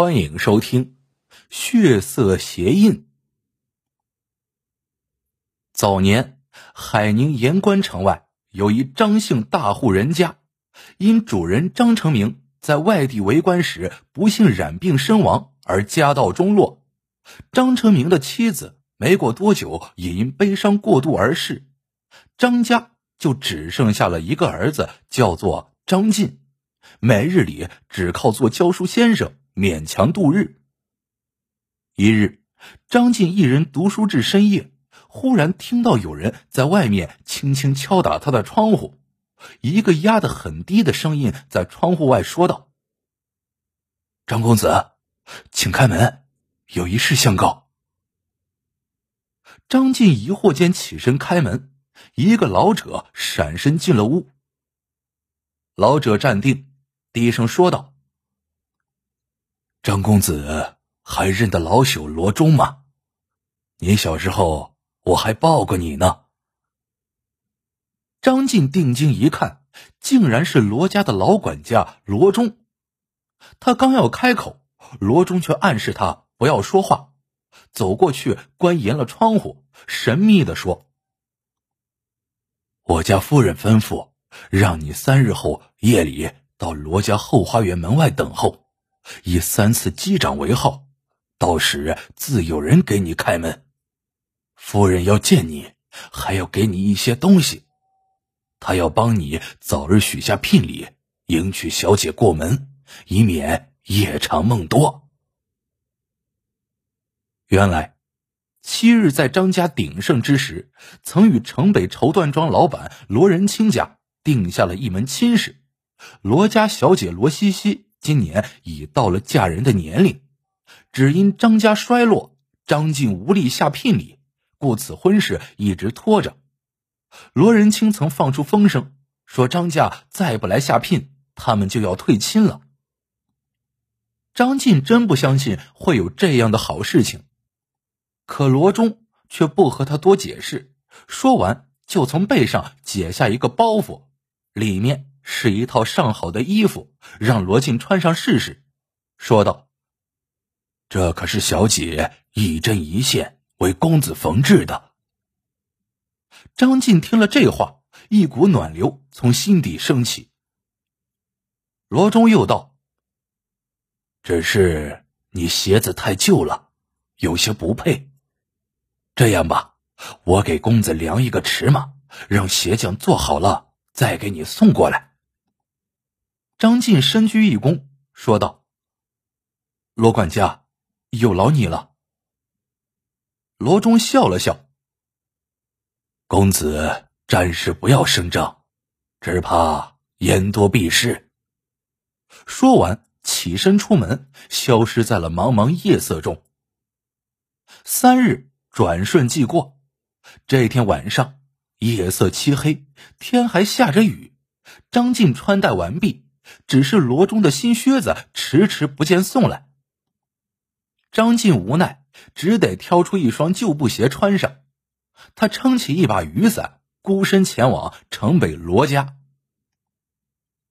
欢迎收听《血色鞋印》。早年，海宁盐官城外有一张姓大户人家，因主人张成明在外地为官时不幸染病身亡，而家道中落。张成明的妻子没过多久也因悲伤过度而逝，张家就只剩下了一个儿子，叫做张进，每日里只靠做教书先生勉强度日。一日，张晋一人读书至深夜。忽然听到有人在外面轻轻敲打他的窗户，一个压得很低的声音在窗户外说道：“张公子，请开门，有一事相告。”张晋疑惑间起身开门，一个老者闪身进了屋。老者站定，低声说道：“张公子还认得老朽罗忠吗？你小时候……”我还抱过你呢。张进定睛一看，竟然是罗家的老管家罗忠。他刚要开口，罗忠却暗示他不要说话，走过去关严了窗户，神秘的说：“我家夫人吩咐，让你三日后夜里到罗家后花园门外等候，以三次击掌为号，到时自有人给你开门。”夫人要见你，还要给你一些东西。他要帮你早日许下聘礼，迎娶小姐过门，以免夜长梦多。原来，七日在张家鼎盛之时，曾与城北绸缎庄老板罗仁清家定下了一门亲事。罗家小姐罗西西今年已到了嫁人的年龄，只因张家衰落，张晋无力下聘礼。故此婚事一直拖着。罗仁清曾放出风声，说张家再不来下聘，他们就要退亲了。张晋真不相信会有这样的好事情，可罗忠却不和他多解释，说完就从背上解下一个包袱，里面是一套上好的衣服，让罗晋穿上试试，说道：“这可是小姐一针一线。”为公子缝制的。张晋听了这话，一股暖流从心底升起。罗中又道：“只是你鞋子太旧了，有些不配。这样吧，我给公子量一个尺码，让鞋匠做好了再给你送过来。”张晋深鞠一躬，说道：“罗管家，有劳你了。”罗忠笑了笑：“公子暂时不要声张，只怕言多必失。”说完，起身出门，消失在了茫茫夜色中。三日转瞬即过，这天晚上，夜色漆黑，天还下着雨。张晋穿戴完毕，只是罗中的新靴子迟迟不见送来。张晋无奈。只得挑出一双旧布鞋穿上，他撑起一把雨伞，孤身前往城北罗家。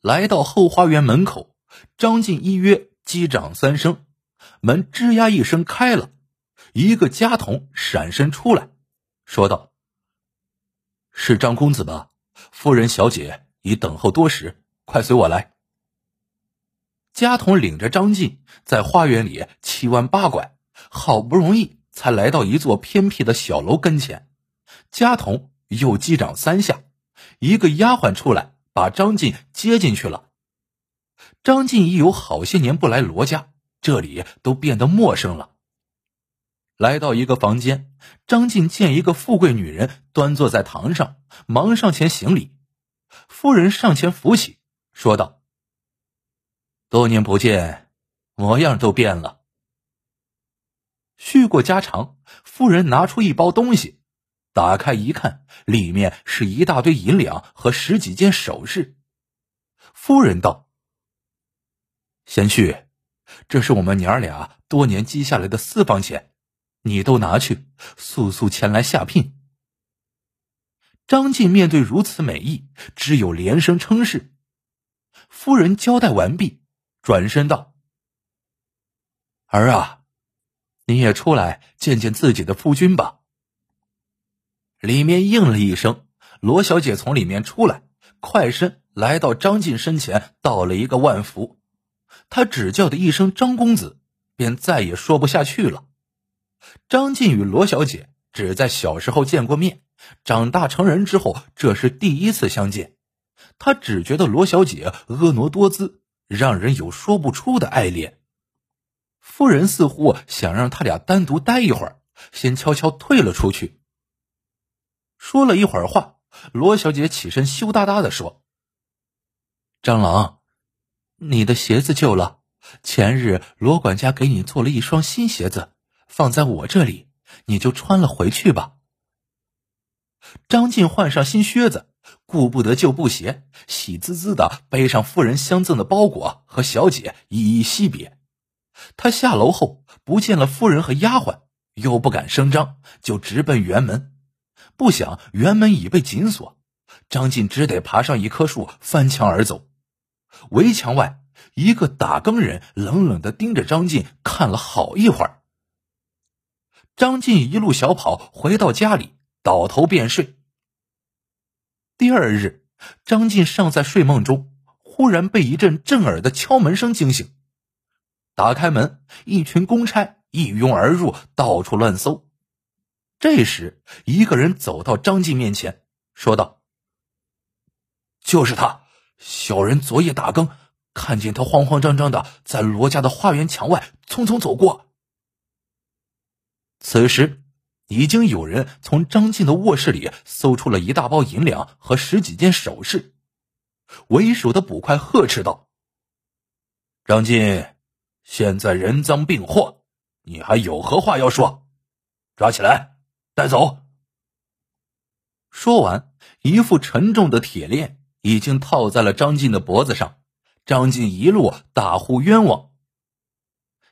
来到后花园门口，张晋一约击掌三声，门吱呀一声开了，一个家童闪身出来，说道：“是张公子吧？夫人、小姐已等候多时，快随我来。”家童领着张晋在花园里七弯八拐。好不容易才来到一座偏僻的小楼跟前，家童又击掌三下，一个丫鬟出来把张晋接进去了。张晋已有好些年不来罗家，这里都变得陌生了。来到一个房间，张晋见一个富贵女人端坐在堂上，忙上前行礼。夫人上前扶起，说道：“多年不见，模样都变了。”叙过家常，夫人拿出一包东西，打开一看，里面是一大堆银两和十几件首饰。夫人道：“贤婿，这是我们娘儿俩多年积下来的私房钱，你都拿去，速速前来下聘。”张晋面对如此美意，只有连声称是。夫人交代完毕，转身道。儿啊，你也出来见见自己的夫君吧。”里面应了一声，罗小姐从里面出来，快身来到张晋身前，道了一个万福。他只叫的一声“张公子”，便再也说不下去了。张晋与罗小姐只在小时候见过面，长大成人之后，这是第一次相见。他只觉得罗小姐婀娜多姿，让人有说不出的爱恋。夫人似乎想让他俩单独待一会儿，先悄悄退了出去。说了一会儿话，罗小姐起身羞答答的说：“张郎，你的鞋子旧了，前日罗管家给你做了一双新鞋子，放在我这里，你就穿了回去吧。”张晋换上新靴子，顾不得旧布鞋，喜滋滋的背上夫人相赠的包裹，和小姐依依惜别。他下楼后不见了夫人和丫鬟，又不敢声张，就直奔园门。不想园门已被紧锁，张晋只得爬上一棵树，翻墙而走。围墙外，一个打更人冷冷的盯着张晋看了好一会儿。张晋一路小跑回到家里，倒头便睡。第二日，张晋尚在睡梦中，忽然被一阵震耳的敲门声惊醒。打开门，一群公差一拥而入，到处乱搜。这时，一个人走到张晋面前，说道：“就是他，小人昨夜打更，看见他慌慌张张的在罗家的花园墙外匆匆走过。”此时，已经有人从张晋的卧室里搜出了一大包银两和十几件首饰。为首的捕快呵斥道：“张晋，现在人赃并获，你还有何话要说？抓起来！”带走。说完，一副沉重的铁链已经套在了张晋的脖子上。张晋一路大呼冤枉。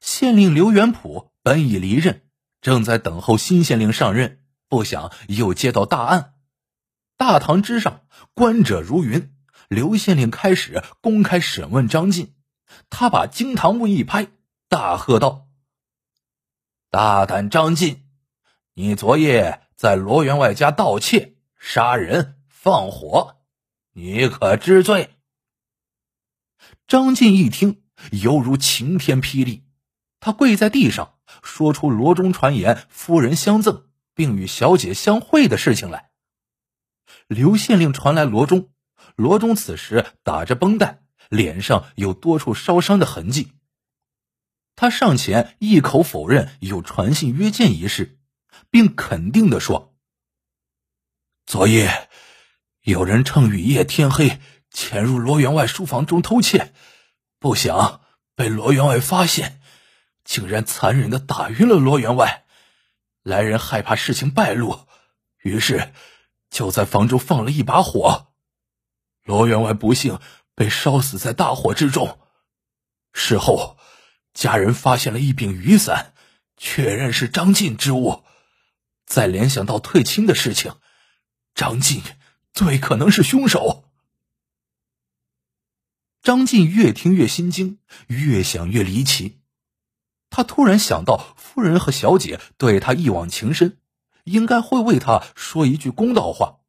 县令刘元普本已离任，正在等候新县令上任，不想又接到大案。大堂之上，观者如云。刘县令开始公开审问张晋，他把惊堂木一拍，大喝道：“大胆张晋！”你昨夜在罗员外家盗窃、杀人、放火，你可知罪？张晋一听，犹如晴天霹雳，他跪在地上，说出罗中传言夫人相赠，并与小姐相会的事情来。刘县令传来罗中，罗中此时打着绷带，脸上有多处烧伤的痕迹。他上前一口否认有传信约见一事。并肯定的说：“昨夜有人趁雨夜天黑潜入罗员外书房中偷窃，不想被罗员外发现，竟然残忍的打晕了罗员外。来人害怕事情败露，于是就在房中放了一把火。罗员外不幸被烧死在大火之中。事后，家人发现了一柄雨伞，确认是张晋之物。”再联想到退亲的事情，张晋最可能是凶手。张晋越听越心惊，越想越离奇。他突然想到，夫人和小姐对他一往情深，应该会为他说一句公道话。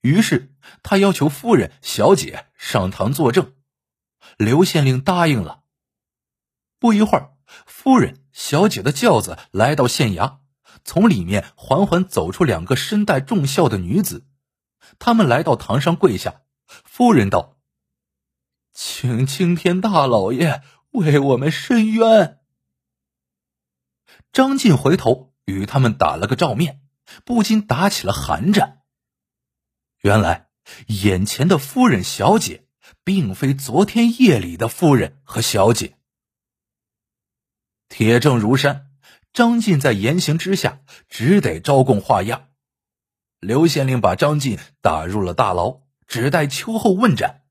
于是他要求夫人、小姐上堂作证。刘县令答应了。不一会儿，夫人、小姐的轿子来到县衙。从里面缓缓走出两个身带重孝的女子，他们来到堂上跪下。夫人道：“请青天大老爷为我们伸冤。”张晋回头与他们打了个照面，不禁打起了寒战。原来眼前的夫人、小姐，并非昨天夜里的夫人和小姐。铁证如山。张晋在严刑之下，只得招供画押。刘县令把张晋打入了大牢，只待秋后问斩。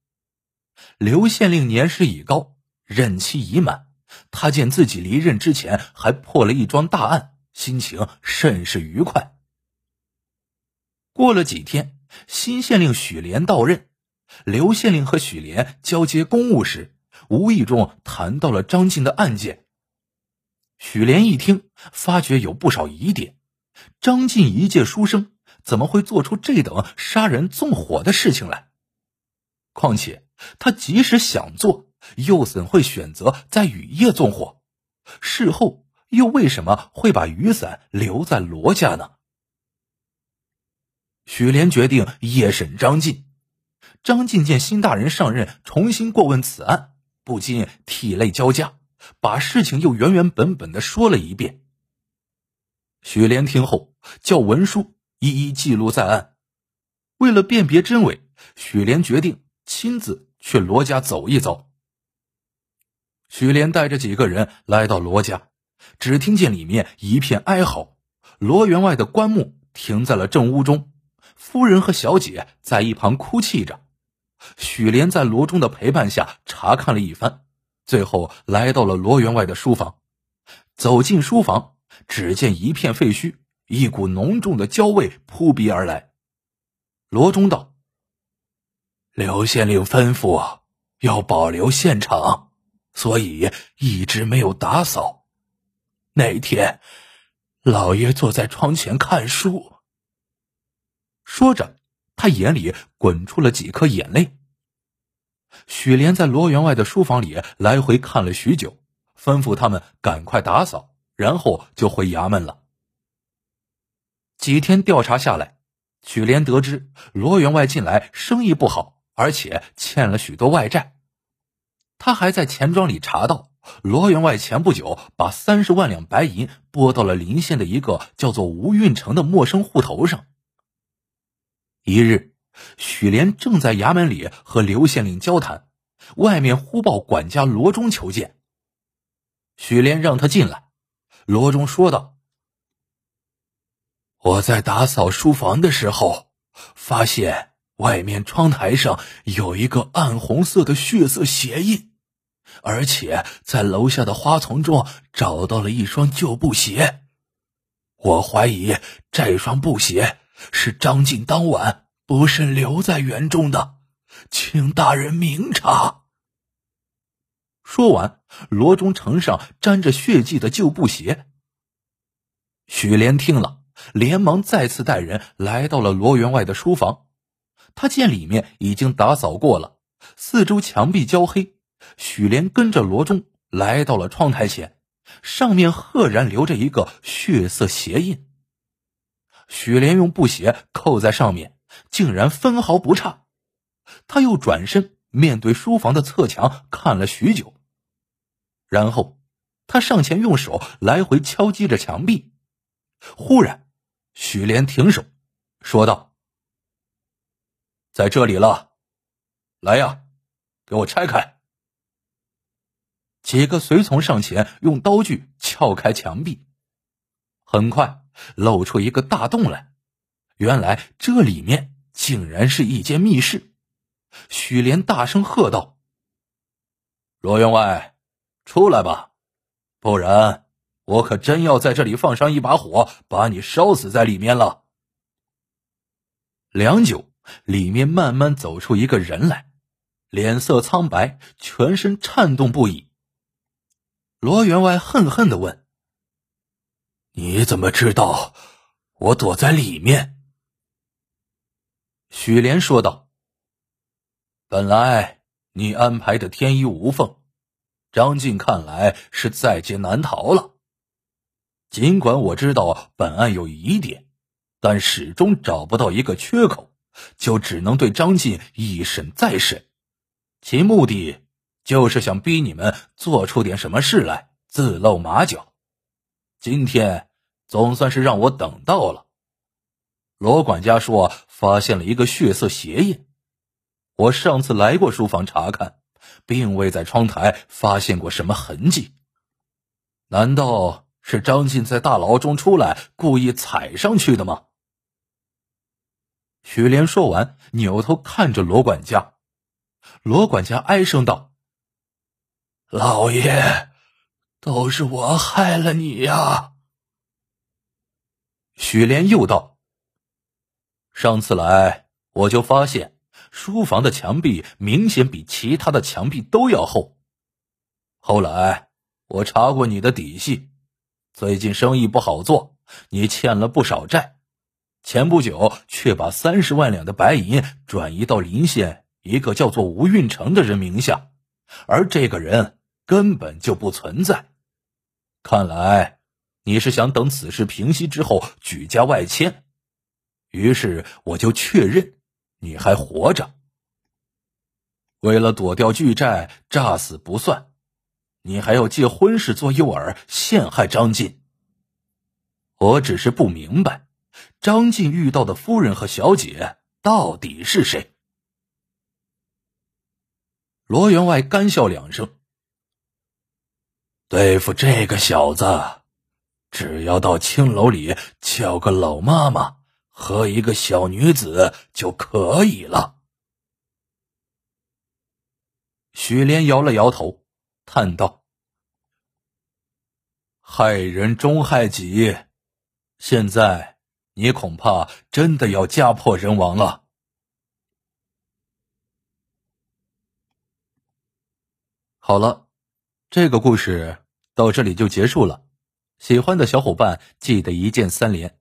刘县令年事已高，任期已满，他见自己离任之前还破了一桩大案，心情甚是愉快。过了几天，新县令许连到任，刘县令和许连交接公务时，无意中谈到了张晋的案件。许莲一听，发觉有不少疑点：张晋一介书生，怎么会做出这等杀人纵火的事情来？况且他即使想做，又怎会选择在雨夜纵火？事后又为什么会把雨伞留在罗家呢？许莲决定夜审张晋。张晋见新大人上任，重新过问此案，不禁涕泪交加，把事情又原原本本的说了一遍。许莲听后，叫文书一一记录在案。为了辨别真伪，许莲决定亲自去罗家走一走。许莲带着几个人来到罗家，只听见里面一片哀嚎，罗员外的棺木停在了正屋中，夫人和小姐在一旁哭泣着。许莲在罗中的陪伴下查看了一番，最后来到了罗员外的书房。走进书房，只见一片废墟，一股浓重的焦味扑鼻而来。罗中道：“刘县令吩咐要保留现场，所以一直没有打扫。那天，老爷坐在窗前看书。”说着。他眼里滚出了几颗眼泪。许莲在罗员外的书房里来回看了许久，吩咐他们赶快打扫，然后就回衙门了。几天调查下来，许莲得知罗员外近来生意不好，而且欠了许多外债。他还在钱庄里查到，罗员外前不久把三十万两白银拨到了临县的一个叫做吴运成的陌生户头上。一日，许莲正在衙门里和刘县令交谈，外面忽报管家罗中求见。许莲让他进来。罗中说道：“我在打扫书房的时候，发现外面窗台上有一个暗红色的血色鞋印，而且在楼下的花丛中找到了一双旧布鞋。我怀疑这双布鞋。”是张晋当晚不慎留在园中的，请大人明察。说完，罗中呈上沾着血迹的旧布鞋。许莲听了，连忙再次带人来到了罗员外的书房。他见里面已经打扫过了，四周墙壁焦黑。许莲跟着罗中来到了窗台前，上面赫然留着一个血色鞋印。许莲用布鞋扣在上面，竟然分毫不差。他又转身面对书房的侧墙看了许久，然后他上前用手来回敲击着墙壁。忽然，许莲停手，说道：“在这里了，来呀，给我拆开。”几个随从上前用刀具撬开墙壁，很快。露出一个大洞来，原来这里面竟然是一间密室。许莲大声喝道：“罗员外，出来吧，不然我可真要在这里放上一把火，把你烧死在里面了。”良久，里面慢慢走出一个人来，脸色苍白，全身颤动不已。罗员外恨恨的问。你怎么知道我躲在里面？许莲说道：“本来你安排的天衣无缝，张晋看来是在劫难逃了。尽管我知道本案有疑点，但始终找不到一个缺口，就只能对张晋一审再审。其目的就是想逼你们做出点什么事来，自露马脚。”今天总算是让我等到了。罗管家说发现了一个血色鞋印，我上次来过书房查看，并未在窗台发现过什么痕迹。难道是张晋在大牢中出来故意踩上去的吗？许莲说完，扭头看着罗管家。罗管家哀声道：“老爷。”都是我害了你呀！许莲又道：“上次来，我就发现书房的墙壁明显比其他的墙壁都要厚。后来我查过你的底细，最近生意不好做，你欠了不少债。前不久，却把三十万两的白银转移到临县一个叫做吴运成的人名下，而这个人根本就不存在。看来你是想等此事平息之后举家外迁，于是我就确认你还活着。为了躲掉巨债，诈死不算，你还要借婚事做诱饵陷害张晋。我只是不明白。张晋遇到的夫人和小姐到底是谁？罗员外干笑两声。对付这个小子，只要到青楼里叫个老妈妈和一个小女子就可以了。许莲摇了摇头，叹道：“害人终害己，现在。”你恐怕真的要家破人亡了。好了，这个故事到这里就结束了。喜欢的小伙伴记得一键三连，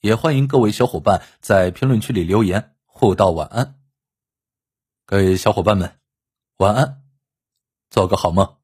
也欢迎各位小伙伴在评论区里留言互道晚安。各位小伙伴们，晚安，做个好梦。